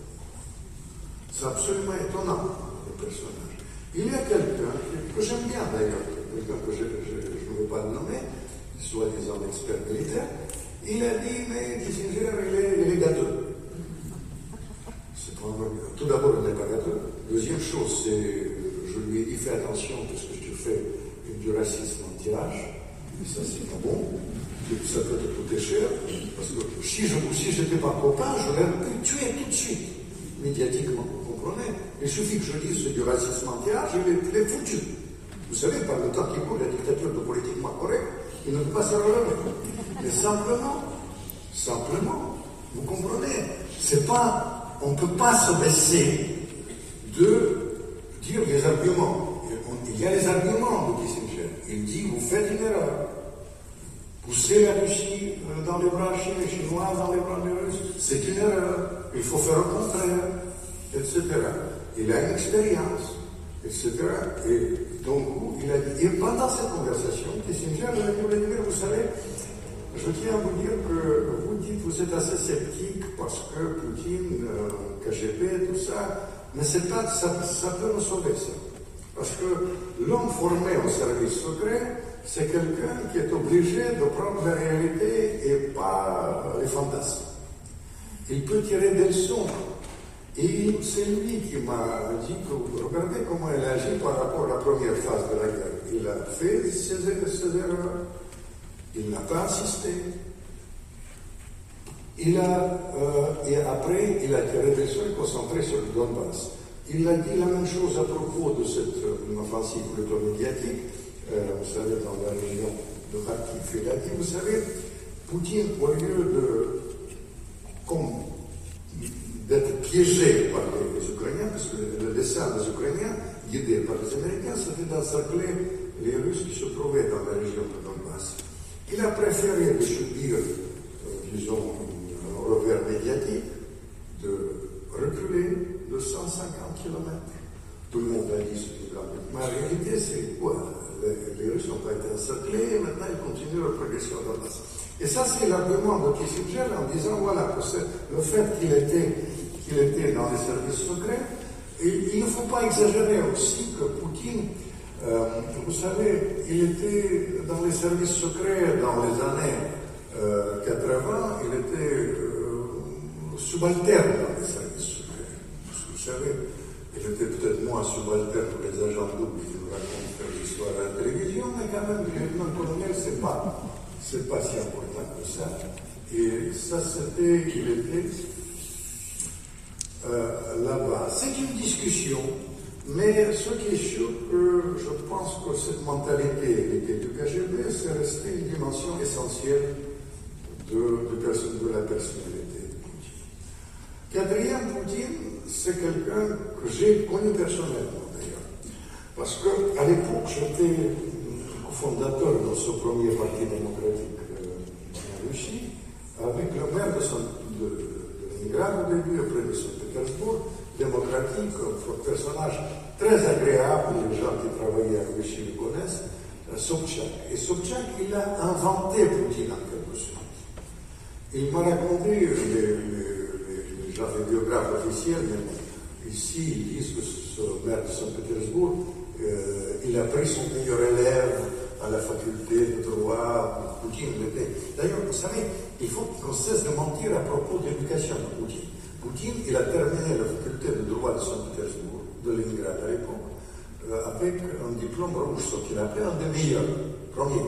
C'est absolument étonnant, le personnage. Il y a quelqu'un que j'aime bien d'ailleurs, quelqu'un que je, ne veux pas le nommer, soi-disant expert militaire, il a dit, mais Kissinger, il est, il est gâteux. Tout d'abord, il n'est pas gâteux. Deuxième chose, c'est, je lui ai dit, fais attention, parce que tu fais du racisme anti-âge, et ça, c'est pas bon. Ça peut te coûter cher, parce que si je n'étais pas copain, j'aurais pu tuer tout de suite, médiatiquement. Il suffit que je dise du racisme anti-âge, je l'ai foutu. Vous savez, par le temps qui court, la dictature de politiquement correct, il ne peut pas se relever. Mais simplement, simplement, vous comprenez, c'est pas, on ne peut pas se baisser de dire des arguments. Il y a les arguments de Kissinger. Il dit, vous faites une erreur. Pousser la Russie euh, dans les bras chinois, dans les bras des Russes, c'est une erreur. Il faut faire le contraire etc. Il a une expérience, etc. Et donc, il a dit, et pendant cette conversation, Kissinger lui dit, vous savez, je tiens à vous dire que vous dites vous êtes assez sceptique parce que Poutine, euh, KGB, tout ça, mais c'est ça, ça peut nous sauver ça. Parce que l'homme formé au service secret c'est quelqu'un qui est obligé de prendre la réalité et pas les fantasmes. Il peut tirer des leçons. Et c'est lui qui m'a dit que regardez comment il agit par rapport à la première phase de la guerre. Il a fait ses, erreurs, il n'a pas assisté. Il a, euh, et après, il a leçons et concentré sur le Donbass. Il a dit la même chose à propos de cette euh, offensive plutôt médiatique. Euh, vous savez, dans la région de Kharkiv, il a dit, vous savez, Poutine, au lieu de, d'être piégé par les, Ukrainiens, parce que le dessin des Ukrainiens, guidé par les Américains, c'était d'encercler les Russes qui se trouvaient dans la région de Donbass. Il a préféré de subir, euh, disons, un revers médiatique, de reculer de 150 km. Tout le monde a dit ce qu'il Mais en réalité, c'est quoi? Les, Russes n'ont pas été encerclés et maintenant ils continuent leur progression dans l'Est. Et ça, c'est l'argument de Kissinger en disant voilà, le fait qu'il était, qu'il était dans les services secrets, et il ne faut pas exagérer aussi que Poutine, euh, vous savez, il était dans les services secrets dans les années 80, euh, il était euh, subalterne dans les services secrets. Vous savez, il était peut-être moins subalterne que les agents doubles qui nous racontent l'histoire à la télévision, mais quand même, le lieutenant-colonel, c'est pas, pas si important que ça. Et ça, c'était, il était euh, là-bas. C'est une discussion, mais ce qui est sûr que je pense que cette mentalité du KGB, c'est resté une dimension essentielle de, de, de la personnalité de Poutine. Quatrième, Poutine, c'est quelqu'un que j'ai connu personnellement d'ailleurs. Parce qu'à l'époque, j'étais fondateur de ce premier parti démocratique euh, en Russie, avec le maire de, de, Leningrad au début, après de Démocratique, un personnage très agréable, les gens qui travaillaient en Russie le connaissent, euh, Sobchak. Et Sobchak, il a inventé Poutine en quelque sorte. Il m'a raconté les, les les biographes officiels, mais ici, ils disent que ce maire de Saint-Pétersbourg, euh, il a pris son meilleur élève à la faculté de droit. Poutine l'était. D'ailleurs, vous savez, il faut qu'on cesse de mentir à propos de l'éducation de Poutine. Poutine, il a terminé la faculté de droit de Saint-Pétersbourg, de Leningrad à l'époque, euh, avec un diplôme rouge, ce qu'il appelait un des meilleurs, premier.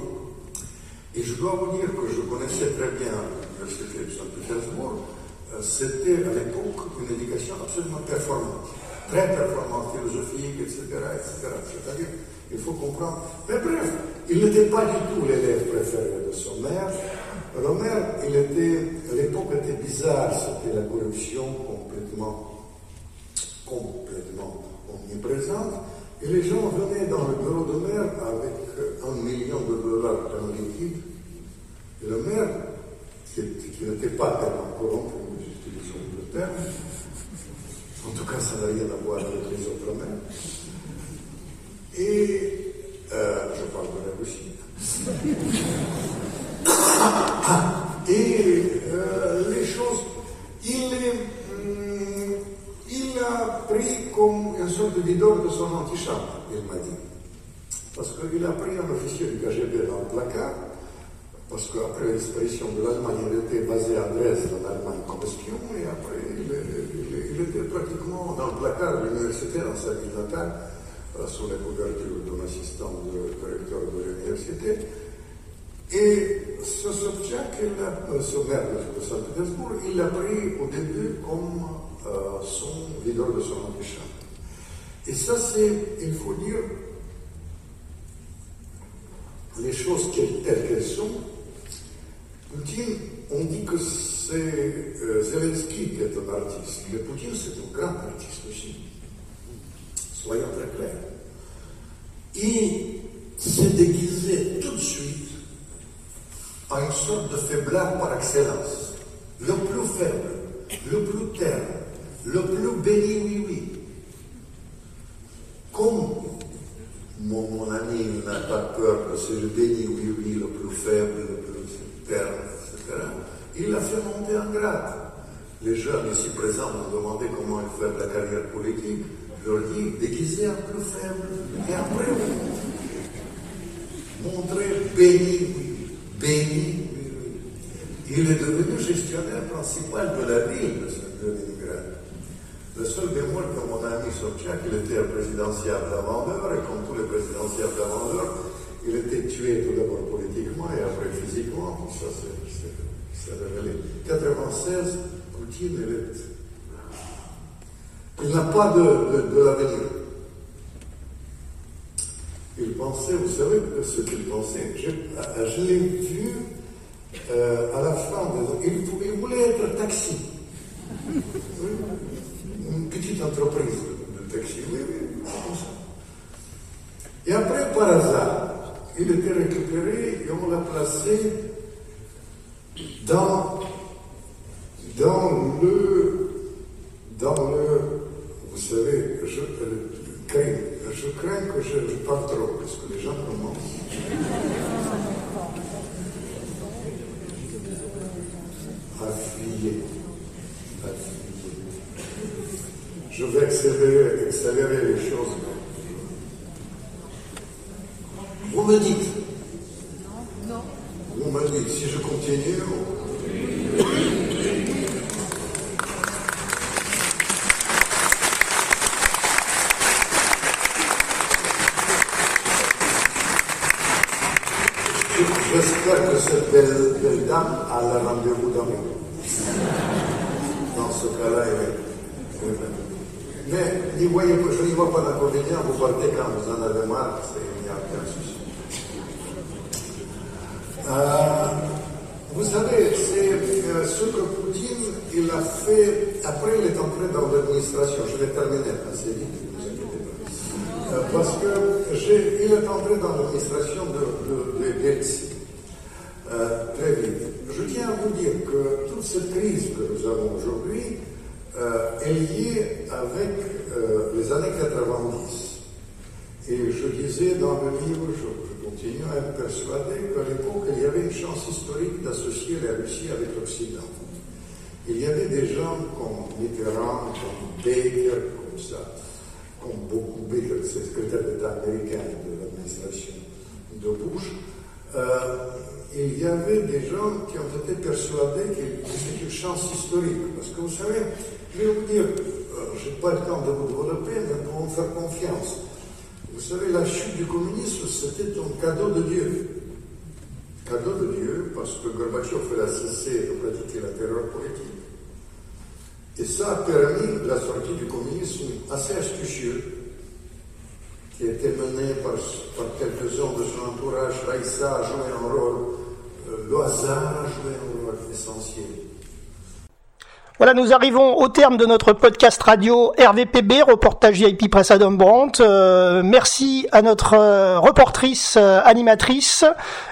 Et je dois vous dire que je connaissais très bien l'université de Saint-Pétersbourg, euh, c'était à l'époque une éducation absolument performante, très performante, philosophique, etc. etc. C'est-à-dire, il faut comprendre. Mais bref, il n'était pas du tout l'élève préféré de son maire. Le maire, il était, l'époque était bizarre, c'était la corruption complètement, complètement omniprésente. Et les gens venaient dans le bureau de maire avec un million de dollars en liquide. Et le maire, qui, n'était pas tellement corrompu, en tout cas, ça n'a rien à voir avec les autres mains. Et euh, je parle de la Russie. Et euh, les choses, il, hum, il a pris comme une sorte de videur de son antichambre, il m'a dit. Parce qu'il a pris un officier du KGB dans le placard, parce qu'après la de l'Allemagne, il était basé à Dresde, en Allemagne, comme espion, et après, il, était pratiquement dans le placard de l'université, dans sa ville natale, euh, sous la couverture d'un assistant directeur de l'université. Et ce Sobchak, euh, ce maire de Saint-Pétersbourg, il l'a pris au début comme euh, son leader de son antichambre. Et ça, c'est, il faut dire, les choses telles qu'elles sont, Poutine, on dit que c'est euh, Zelensky qui est un artiste, mais Poutine c'est un grand artiste aussi. Soyons très clairs. Il s'est déguisé tout de suite en sorte de faiblard par excellence. Le plus faible, le plus terne, le plus béni oui-oui. Comme mon, mon ami n'a pas peur c'est le béni oui-oui le plus faible, le plus etc. Il l'a fait monter en grade. Les jeunes ici présents m'ont demandé comment il fait la carrière politique. Je leur dis, déguisez un plus faible. Et après, montré béni, béni. Il est devenu gestionnaire principal de la ville de Leningrad. Le seul bémol que mon ami Sobchak, il était et comme tous les présidentiels vendeur, il était tué tout d'abord politiquement et après physiquement. Ça, c'est révélé. 96, Poutine, il n'a pas de, de, l'avenir. Il pensait, vous savez ce qu'il pensait Je, je l'ai vu euh, à la fin de. Il, il voulait être taxi. Une petite entreprise de taxi. Oui, oui, comme ça. Et après, par hasard, il était récupéré et on l'a placé dans, dans le. Dans le vous savez, je, crains, je crains que je, je parle trop, parce que les gens commencent. à fuyer. À fuyer. Je vais accélérer, accélérer les choses. Vous me dites. Non. Vous me dites, si je continue. J'espère que cette belle, belle, dame a le rendez-vous d'amour. Dans ce cas-là, elle est. Mais je n'y vois pas d'inconvénient, vous partez quand vous en avez marre, il n'y a aucun souci. Euh, vous savez, c'est euh, ce que Poutine, il a fait, après il est entré dans l'administration, je vais terminer assez vite, ne vous inquiétez pas, euh, parce que il est entré dans l'administration de, de, de euh, très vite. Je tiens à vous dire que toute cette crise que nous avons aujourd'hui euh, est liée avec euh, les années 90. Et je disais dans le livre, je, continue à être persuadé qu'à l'époque, il y avait une chance historique d'associer la Russie avec l'Occident. Il y comme Mitterrand, comme Baker, comme ça, comme beaucoup Baker, c'est le secrétaire d'État américain de l'administration de Bush, il y avait des gens qui ont été persuadés que c'est une chance historique. Parce que vous savez, je vais vous dire, euh, je n'ai pas le temps de vous développer, mais pour me faire confiance. Vous savez, la chute du communisme, c'était un cadeau de Dieu. Cadeau de Dieu, parce que Gorbatchev a cessé de pratiquer la terreur ça a permis la sortie du communisme assez astucieux, qui a été mené par, par quelques-uns de son entourage. Raïssa a joué un rôle le hasard essentiel. Voilà, nous arrivons au terme de notre podcast radio RVPB, reportage VIP Presse Adam Brandt. Euh, merci à notre euh, reportrice euh, animatrice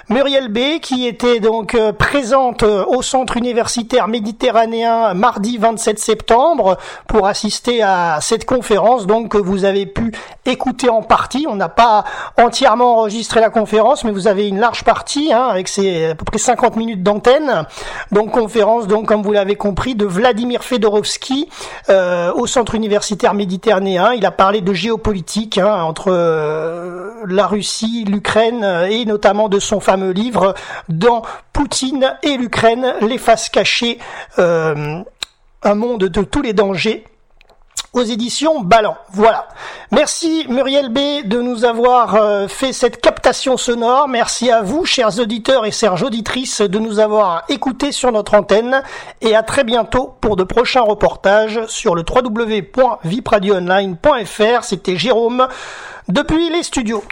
Muriel B, qui était donc présente au Centre universitaire méditerranéen mardi 27 septembre pour assister à cette conférence donc que vous avez pu écouter en partie. On n'a pas entièrement enregistré la conférence, mais vous avez une large partie hein, avec ses à peu près 50 minutes d'antenne. Donc conférence donc comme vous l'avez compris de Vladimir Vladimir Fedorovski euh, au Centre universitaire méditerranéen. Il a parlé de géopolitique hein, entre euh, la Russie, l'Ukraine et notamment de son fameux livre dans Poutine et l'Ukraine, les faces cachées, euh, un monde de tous les dangers aux éditions Ballant. Voilà. Merci Muriel B de nous avoir euh, fait cette captation sonore. Merci à vous, chers auditeurs et chères auditrices, de nous avoir écoutés sur notre antenne. Et à très bientôt pour de prochains reportages sur le www.vipradioonline.fr. C'était Jérôme depuis les studios.